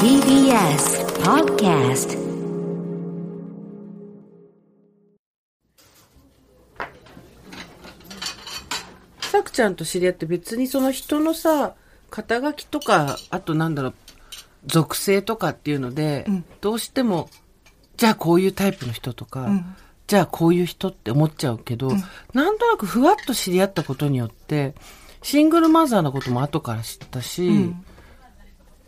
TBS Podcast さくちゃんと知り合って別にその人のさ、肩書きとか、あとなんだろう、属性とかっていうので、どうしても、じゃあこういうタイプの人とか、じゃあこういう人って思っちゃうけど、なんとなくふわっと知り合ったことによって、シングルマザーのことも後から知ったし、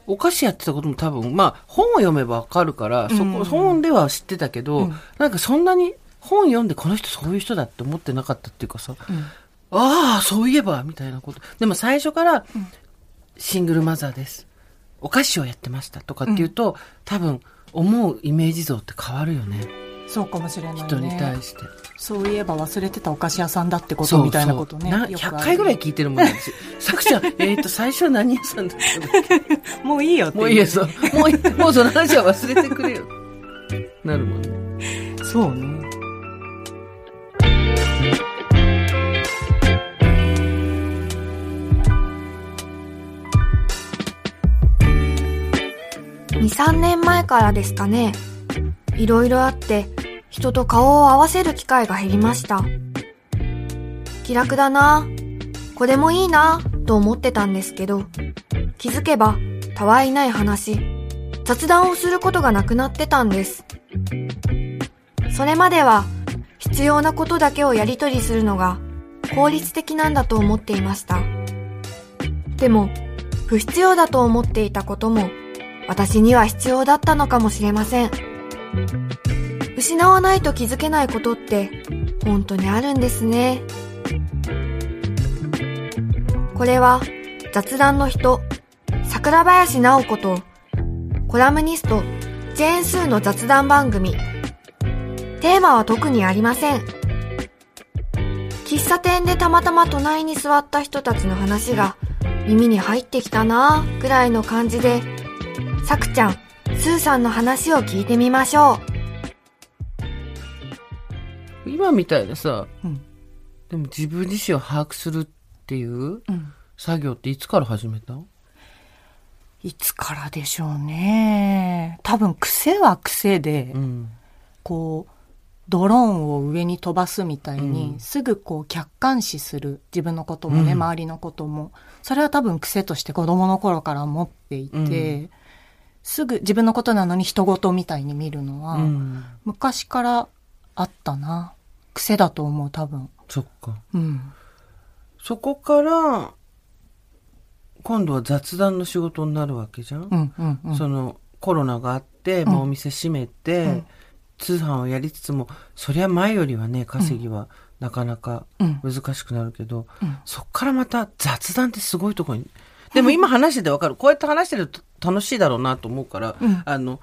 お菓子やってたことも多分、まあ本を読めばわかるから、そこ、本では知ってたけど、なんかそんなに本読んでこの人そういう人だって思ってなかったっていうかさ、ああ、そういえば、みたいなこと。でも最初から、シングルマザーです。お菓子をやってましたとかっていうと、多分、思うイメージ像って変わるよね。そうかもしれないね。人に対して。そういえば忘れてたお菓子屋さんだってことみたいなことね。なよくある100回ぐらい聞いてるもんね。さくちゃん、えっと、最初は何屋さんだったもういいよってもういいよ、そう。もうもうその話は忘れてくれよ。なるもんね。そうね。2、3年前からですかね。いろいろあって、人と顔を合わせる機会が減りました。気楽だな、これもいいな、と思ってたんですけど、気づけば、たわいない話、雑談をすることがなくなってたんです。それまでは、必要なことだけをやり取りするのが、効率的なんだと思っていました。でも、不必要だと思っていたことも、私には必要だったのかもしれません。失わないと気づけないことって本当にあるんですね。これは雑談の人、桜林直子とコラムニスト、ジェーンスーの雑談番組。テーマは特にありません。喫茶店でたまたま隣に座った人たちの話が耳に入ってきたなぁくらいの感じでさくちゃん、スーさんの話を聞いてみましょ今みたいなさ、うんでも自分自身を把握するっていううん作業っていつから始めた？いつからでしょうね。多分癖は癖で、うん。こう、ドローンを上に飛ばすみたいに、うんすぐこう客観視する。自分のこともね、うん周りのことも。それは多分癖として子供の頃から持っていて、うんすぐ自分のことなのに人事みたいに見るのは、うん。昔からあったな。癖だと思う、多分。そっか。うん。そこから、今度は雑談の仕事になるわけじゃん、うん、うん、うん。そのコロナがあって、まあ、お店閉めて、うん通販をやりつつも、そりゃ前よりはね、稼ぎはなかなかうん難しくなるけど、うんそっからまた雑談ってすごいところに。でも今話しててわかる。こうやって話してると楽しいだろうなと思うから、うん。あの、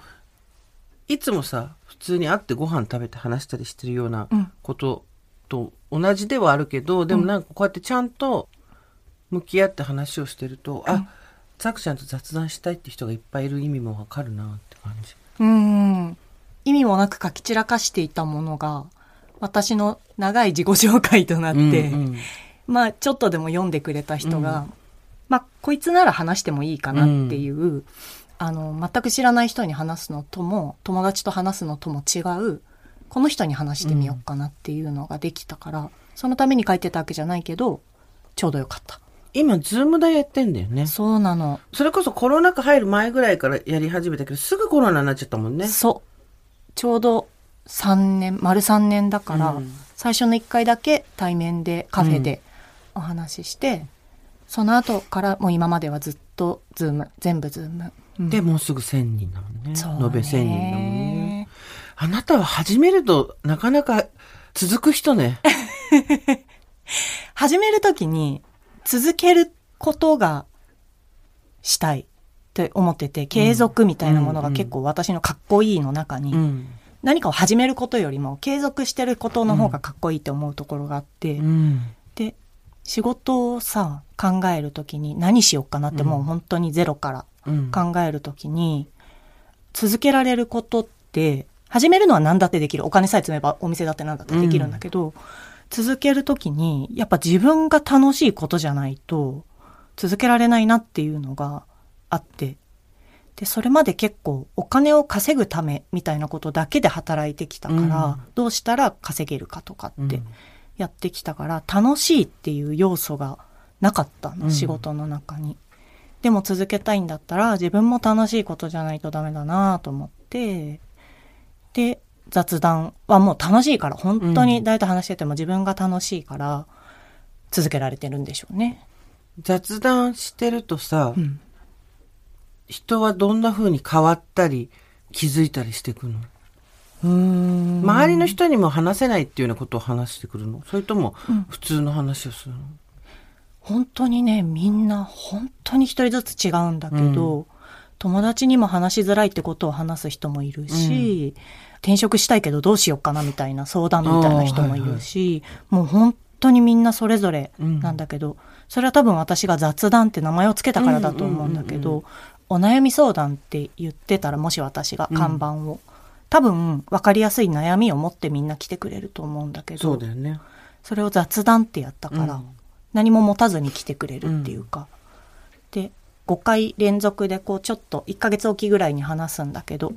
いつもさ、普通に会ってご飯食べて話したりしてるようなうん。ことと同じではあるけど、でもなんかこうやってちゃんと向き合って話をしてると、あ、ザクちゃんと雑談したいって人がいっぱいいる意味もわかるなって感じ。うん。意味もなく書き散らかしていたものが、私の長い自己紹介となって、うんうん。まあ、ちょっとでも読んでくれた人が、まあ、こいつなら話してもいいかなっていう、あの、全く知らない人に話すのとも、友達と話すのとも違う、この人に話してみようかなっていうのができたから、そのために書いてたわけじゃないけど、ちょうどよかった。今、ズームでやってんだよね。そうなの。それこそコロナ禍入る前ぐらいからやり始めたけど、すぐコロナになっちゃったもんね。そう。ちょうど3年、丸3年だから、うん最初の1回だけ対面でカフェでお話しして、その後からもう今まではずっとズーム、全部ズーム。うんで、もうすぐ1000人だもんね。そう延べ1000人だもんね。あなたは始めるとなかなか続く人ね。始めるときに続けることがしたいって思ってて、継続みたいなものが結構私のかっこいいの中に、うん。何かを始めることよりも継続してることの方がかっこいいって思うところがあって、うん。で、仕事をさ、考えるときに何しようかなってもう本当にゼロからうん。考えるときに、続けられることって、始めるのは何だってできる。お金さえ積めばお店だって何だってできるんだけど、続けるときに、やっぱ自分が楽しいことじゃないと、続けられないなっていうのがあって、で、それまで結構お金を稼ぐためみたいなことだけで働いてきたから、うん。どうしたら稼げるかとかって。うんやってきたから、楽しいっていう要素がなかったの、うん仕事の中に。でも続けたいんだったら自分も楽しいことじゃないとダメだなと思って、で、雑談はもう楽しいから、本当に誰と話してても自分が楽しいから続けられてるんでしょうね。雑談してるとさ、うん。人はどんな風に変わったり気づいたりしてくの？周りの人にも話せないっていうようなことを話してくるの？それとも普通の話をするの、本当にね、みんな本当に一人ずつ違うんだけど、友達にも話しづらいってことを話す人もいるし、転職したいけどどうしようかなみたいな相談みたいな人もいるし、もう本当にみんなそれぞれなんだけど、それは多分私が雑談って名前をつけたからだと思うんだけうんうんうんど、お悩み相談って言ってたら、もし私が看板を、多分分かりやすい悩みを持ってみんな来てくれると思うんだけど、そうだよね。それを雑談ってやったから、うん。何も持たずに来てくれるっていうか、で5回連続でこうちょっと1ヶ月おきぐらいに話すんだけど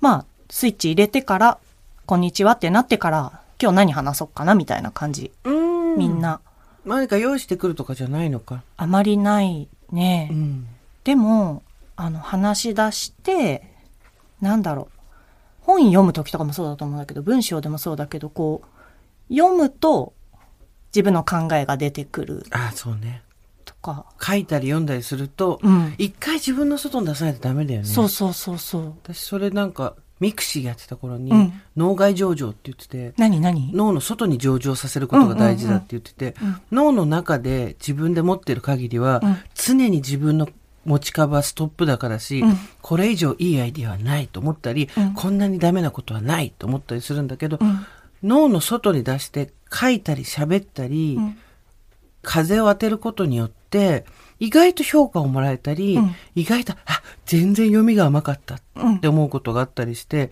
まあスイッチ入れてから「こんにちは」ってなってから今日何話そうかなみたいな感じ。うん。みんな。何か用意してくるとかじゃないのか。あまりないね、うん。でもあの話し出してなんだろう本読む時とかもそうだと思うんだけど文章でもそうだけどこう読むと自分の考えが出てくる。ああそうね。とか、書いたり読んだりすると、うん、一回自分の外に出さないとダメだよね。そうそうそうそう。私それなんか mixi やってた頃に、うん。脳外上場って言ってて何何？脳の外に上場させることが大事だって言ってて、うんうん脳の中で自分で持ってる限りは、うん常に自分の持ち株はストップだからし、うん。これ以上いいアイディアはないと思ったり、うん。こんなにダメなことはないと思ったりするんだけど、うん。脳の外に出して書いたり喋ったり、うん。風を当てることによって、意外と評価をもらえたり、うん。意外と、あ、全然読みが甘かったうん。って思うことがあったりして、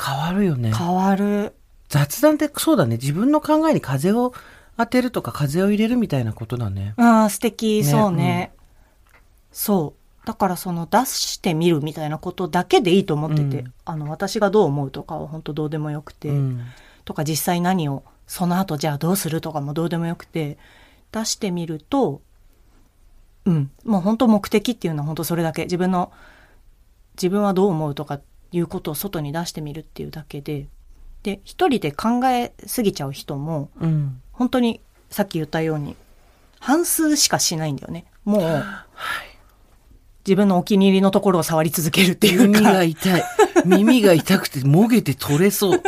変わるよね。変わる。雑談ってそうだね。自分の考えに風を当てるとか風を入れるみたいなことだね。ああ素敵。ね。そうね、そう。だからその出してみるみたいなことだけでいいと思ってて、うん。あの私がどう思うとかは本当どうでもよくて、うん。とか実際何をその後じゃあどうするとかもどうでもよくて出してみるとうん。もう本当目的っていうのは本当それだけ。自分の自分はどう思うとかいうことを外に出してみるっていうだけで。で一人で考えすぎちゃう人もうん。本当にさっき言ったように半数しかしないんだよね。もう自分のお気に入りのところを触り続けるっていう耳かが痛い。耳が痛くて、もげて取れそう。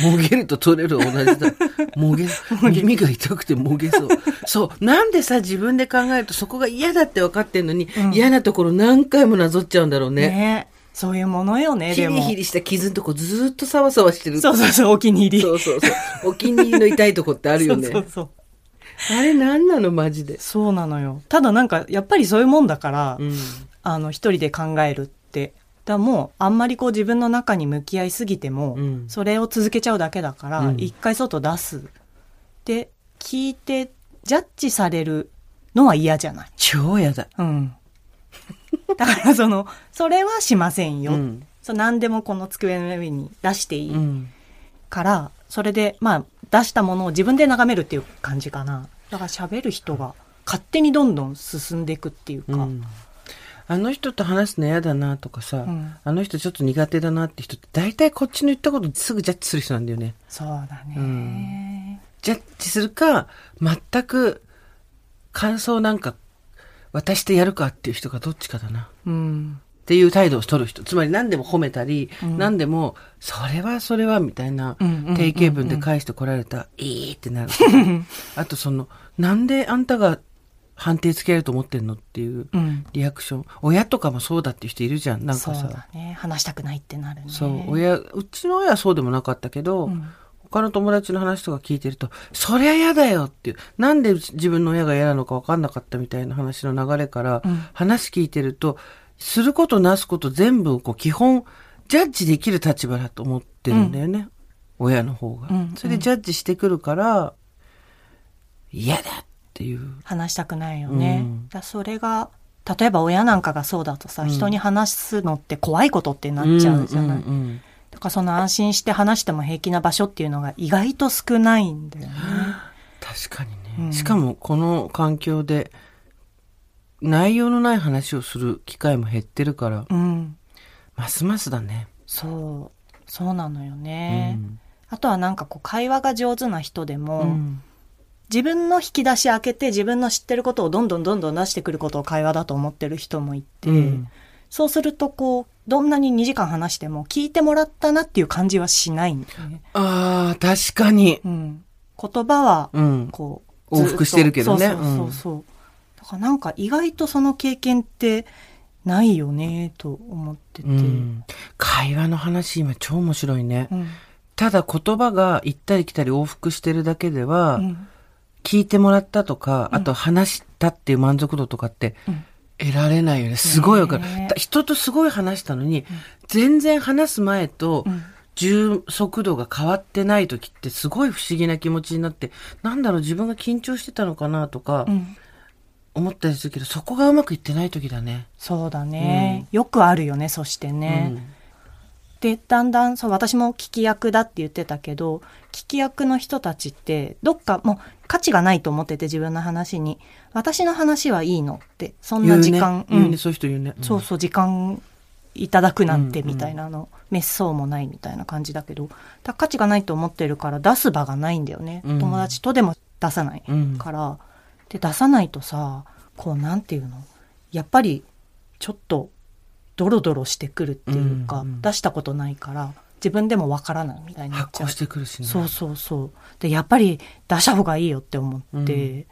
もげると取れる同じだ。もげ、耳が痛くてもげそう。そう。なんでさ、自分で考えるとそこが嫌だって分かってんのに、うん嫌なところ何回もなぞっちゃうんだろうね。ねそういうものよねヒでもリヒリした傷のとこずーっとサワサワしてる。そうそうそうお気に入りそうそうそう。お気に入りの痛いとこってあるよね。そうそうそう あれ何なのマジで？そうなのよ。ただなんか、やっぱりそういうもんだから、うん。あの、一人で考えるって。だもう、あんまりこう自分の中に向き合いすぎても、うんそれを続けちゃうだけだから、うん一回外出す。で、聞いて、ジャッジされるのは嫌じゃない？超嫌だ。うん。だからその、それはしませんよ。うん。そう何でもこの机の上に出していいうん。から、それで、まあ、出したものを自分で眺めるっていう感じかな。だから喋る人が勝手にどんどん進んでいくっていうか。うんあの人と話すの嫌だなとかさ、んあの人ちょっと苦手だなって人って大体こっちの言ったことすぐジャッジする人なんだよね。そうだね。うんジャッジするか、全く感想なんか渡してやるかっていう人がどっちかだな。うん。っていう態度を取る人。つまり何でも褒めたり、うん何でも、それはそれはみたいなうんうんうんうん定型文で返してこられた、いいってなる。あとその、なんであんたが判定つけられると思ってんのっていううん。リアクション。親とかもそうだっていう人いるじゃん。なんそうかさ。だね。話したくないってなるね。そう、親、うちの親はそうでもなかったけど、うん他の友達の話とか聞いてると、そりゃ嫌だよっていう、なんで自分の親が嫌なのか分かんなかったみたいな話の流れから、うん話聞いてると、することなすこと全部こう基本、ジャッジできる立場だと思ってるんだよね。親の方が、うんそれでジャッジしてくるから、嫌だっていう。話したくないよね。うんだそれが例えば親なんかがそうだとさ、人に話すのって怖いことってなっちゃうじゃない。うんうんだからその安心して話しても平気な場所っていうのが意外と少ないんだよね。確かにね、うんしかもこの環境で内容のない話をする機会も減ってるから、うん。ますますだね。そう。そうなのよね。うんあとはなんかこう会話が上手な人でも、うん自分の引き出し開けて自分の知ってることをどんどんどんどん出してくることを会話だと思ってる人もいて、うんそうするとこう、どんなに2時間話しても聞いてもらったなっていう感じはしないんだよね。ああ、確かに。うん。言葉は、うん。こう、ずっと往復してるけどねそうそうそうそう。だからなんか意外とその経験ってないよね、と思ってて。うん。会話の話今超面白いね。うん。ただ言葉が行ったり来たり往復してるだけでは、うん。聞いてもらったとか、あと話したっていう満足度とかってうん。得られないよね。すごいわかる。人とすごい話したのに、全然話す前とうん。重速度が変わってない時ってすごい不思議な気持ちになって、なんだろう自分が緊張してたのかなとかうん思ったりするけど、そこがうまくいってない時だね。そうだね、よくあるよね、そしてね。うん。で、だんだん、そう、私も聞き役だって言ってたけど、聞き役の人たちって、どっかもう価値がないと思ってて自分の話に、私の話はいいのって、そんな時間、言うね。言うね。うん。そういう人言うね。そうそう、時間いただくなんてうんみたいなの、滅相もないみたいな感じだけど、だ価値がないと思ってるから出す場がないんだよね。うん。友達とでも出さないうん。から。で、出さないとさ、こう、なんていうの？やっぱり、ちょっと、ドロドロしてくるっていうか、うんうん出したことないから、自分でもわからないみたいになっちゃう。してくるしね。そうそうそう。で、やっぱり出した方がいいよって思って、うん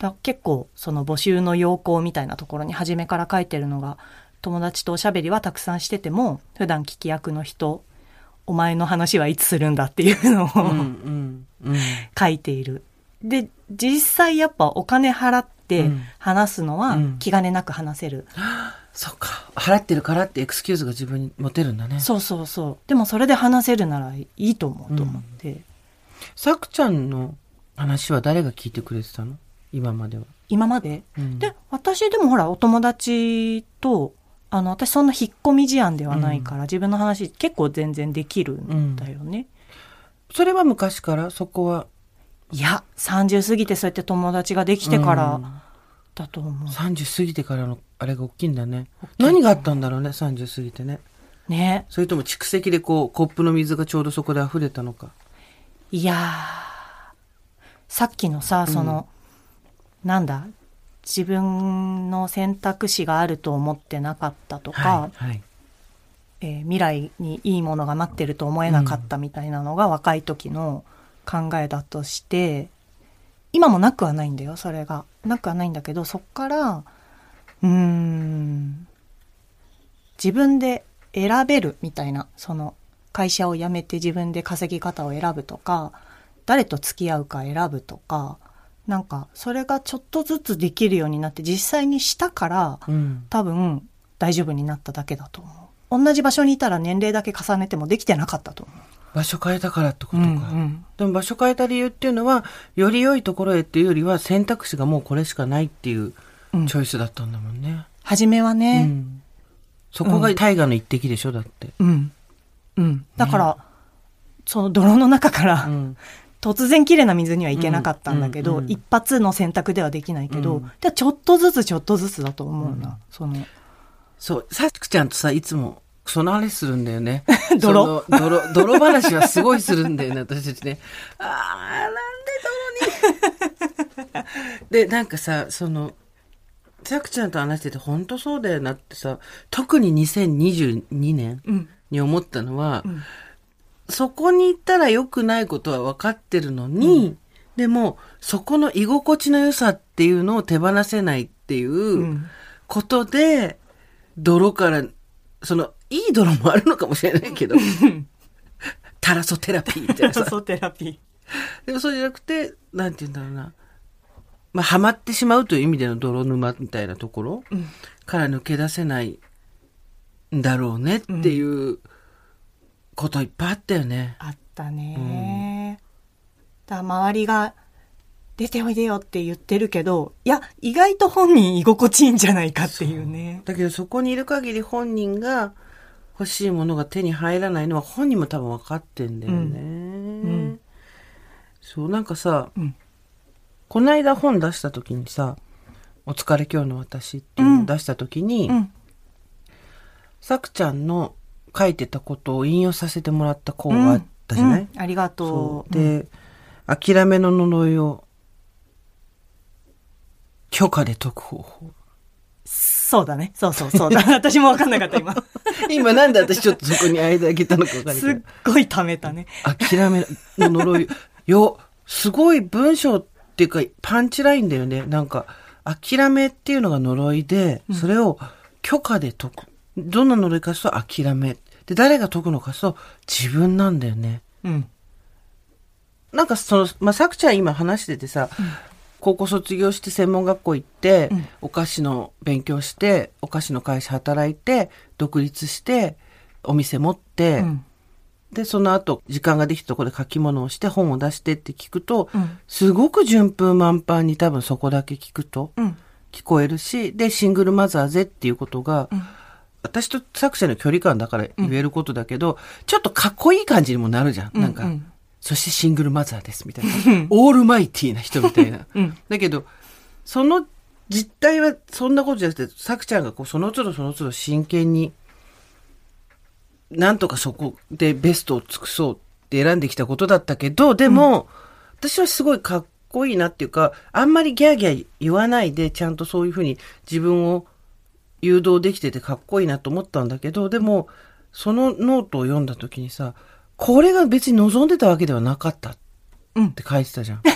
だ結構その募集の要項みたいなところに初めから書いてるのが、友達とおしゃべりはたくさんしてても、普段聞き役の人、お前の話はいつするんだっていうのを、うん。書いている。で、実際やっぱお金払ってうん話すのはうん気兼ねなく話せる。そっか。払ってるからってエクスキューズが自分に持てるんだね。そうそうそう。でもそれで話せるならいいと思うと思って。さくちゃんの話は誰が聞いてくれてたの？今までは。今まで？うんで、私でもほら、お友達と、あの、私そんな引っ込み思案ではないから、自分の話結構全然できるんだよね。それは昔から？そこはいや、30過ぎてそうやって友達ができてからうんだと思う。30過ぎてからのあれが大きいんだね。何があったんだろうね、30過ぎてね。ね。それとも蓄積でこう、コップの水がちょうどそこで溢れたのか。いやー、さっきのさ、その、なんだ、自分の選択肢があると思ってなかったとか、はい。はい。えー未来にいいものが待ってると思えなかったみたいなのが若い時の考えだとして、今もなくはないんだよ、それが。なくはないんだけど、そっから、うーん、自分で選べるみたいな、その会社を辞めて自分で稼ぎ方を選ぶとか、誰と付き合うか選ぶとか、なんか、それがちょっとずつできるようになって、実際にしたから、うん。多分大丈夫になっただけだと思う。同じ場所にいたら年齢だけ重ねてもできてなかったと思場所変えたからってことう。か。んでも場所変えた理由っていうのは、より良いところへっていうよりは選択肢がもうこれしかないっていううんチョイスだったんだもんね。初めはうね、ん。そこが大河の一滴でしょ、だって。うん。うん。だから、その泥の中から、うん。突然綺麗な水にはいけなかったんだけど、うんうんうん一発の選択ではできないけど、うんでちょっとずつちょっとずつだと思うな。その、そう、さくちゃんとさ、いつも、その話するんだよね。泥？泥、泥話はすごいするんだよね、私たちね。あー、なんで泥に？で、なんかさ、その、さくちゃんと話してて、本当そうだよなってさ、特に2022年うん。に思ったのは、んそこに行ったら良くないことは分かってるのに、でも、そこの居心地の良さっていうのを手放せないっていう、うん。ことで、泥から、その、いい泥もあるのかもしれないけど、タラソテラピーってさ。ソテラピでもそうじゃなくて、なんて言うんだろうな。まあ、ハマってしまうという意味での泥沼みたいなところー。うん。から抜け出せないんだろうねっていうこといっぱいあったよね。あったね。だから周りが出ておいでよって言ってるけど、いや、意外と本人居心地いいんじゃないかっていうね。だけどそこにいる限り本人が欲しいものが手に入らないのは本人も多分分かってんだよね。んそう、なんかさ、うんこの間本出した時にさ、お疲れ今日の私っていうのを出した時に、うん。さくちゃんの書いてたことを引用させてもらった項があったじゃない、うんありがと。う。で、諦めの呪いを許可で解く方法。そうだね。そうそうそうだ。私もわかんなかった、今。今なんで私ちょっとそこに間開けたのか分かんないすっ。ごい溜めたね。諦めの呪い。よ、すごい文章っていうか、パンチラインだよね。なんか、諦めっていうのが呪いで、それを許可で解く。どんな呪いかというと諦め。で、誰が解くのかというと自分なんだよね。うん。なんかその、まあ、さくちゃん今話しててさ、高校卒業して専門学校行って、うんお菓子の勉強して、お菓子の会社働いて、独立して、お店持って、うん。で、その後、時間ができたところで書き物をして、本を出してって聞くと、うんすごく順風満帆に多分そこだけ聞くとうん。聞こえるし、で、シングルマザーぜっていうことが、ん私と作者の距離感だから言えることだけど、ちょっとかっこいい感じにもなるじゃん。なんか、うんそしてシングルマザーですみたいな。オールマイティーな人みたいな。うんだけど、その実態はそんなことじゃなくて、さくちゃんがこうその都度その都度真剣に、なんとかそこでベストを尽くそうって選んできたことだったけど、でも、私はすごいかっこいいなっていうか、あんまりギャーギャー言わないで、ちゃんとそういうふうに自分を誘導できててかっこいいなと思ったんだけど、でも、そのノートを読んだ時にさ、これが別に望んでたわけではなかったって書いてたじゃん。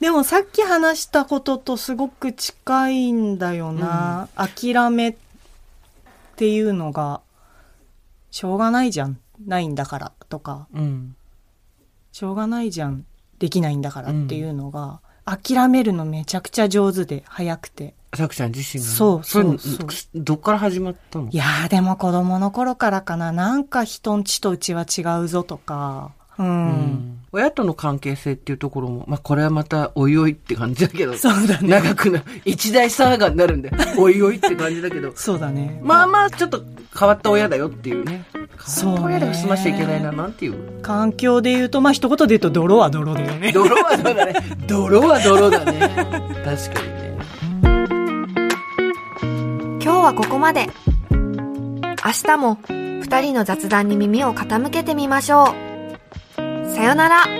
でもさっき話したこととすごく近いんだよな。諦めっていうのが、しょうがないじゃん。ないんだからとか、うん。しょうがないじゃん。できないんだからっていうのが、諦めるのめちゃくちゃ上手で、早くて。さくちゃん自身がね、そうそうそうどっから始まったの？いやーでも子供の頃からかな。なんか人んちとうちは違うぞとか。うん。うん親との関係性っていうところも、まあこれはまたおいおいって感じだけど、そうだね。長くな、一大サーガになるんで、おいおいって感じだけど、そうだね。まあまあちょっと変わった親だよっていうね。そうね変わった親では済ましちゃいけないな、なんていう。環境で言うと、まあ一言で言うと泥は泥だよね。泥は泥だね。泥は泥だね。確かに今日はここまで。明日も二人の雑談に耳を傾けてみましょう。さよなら。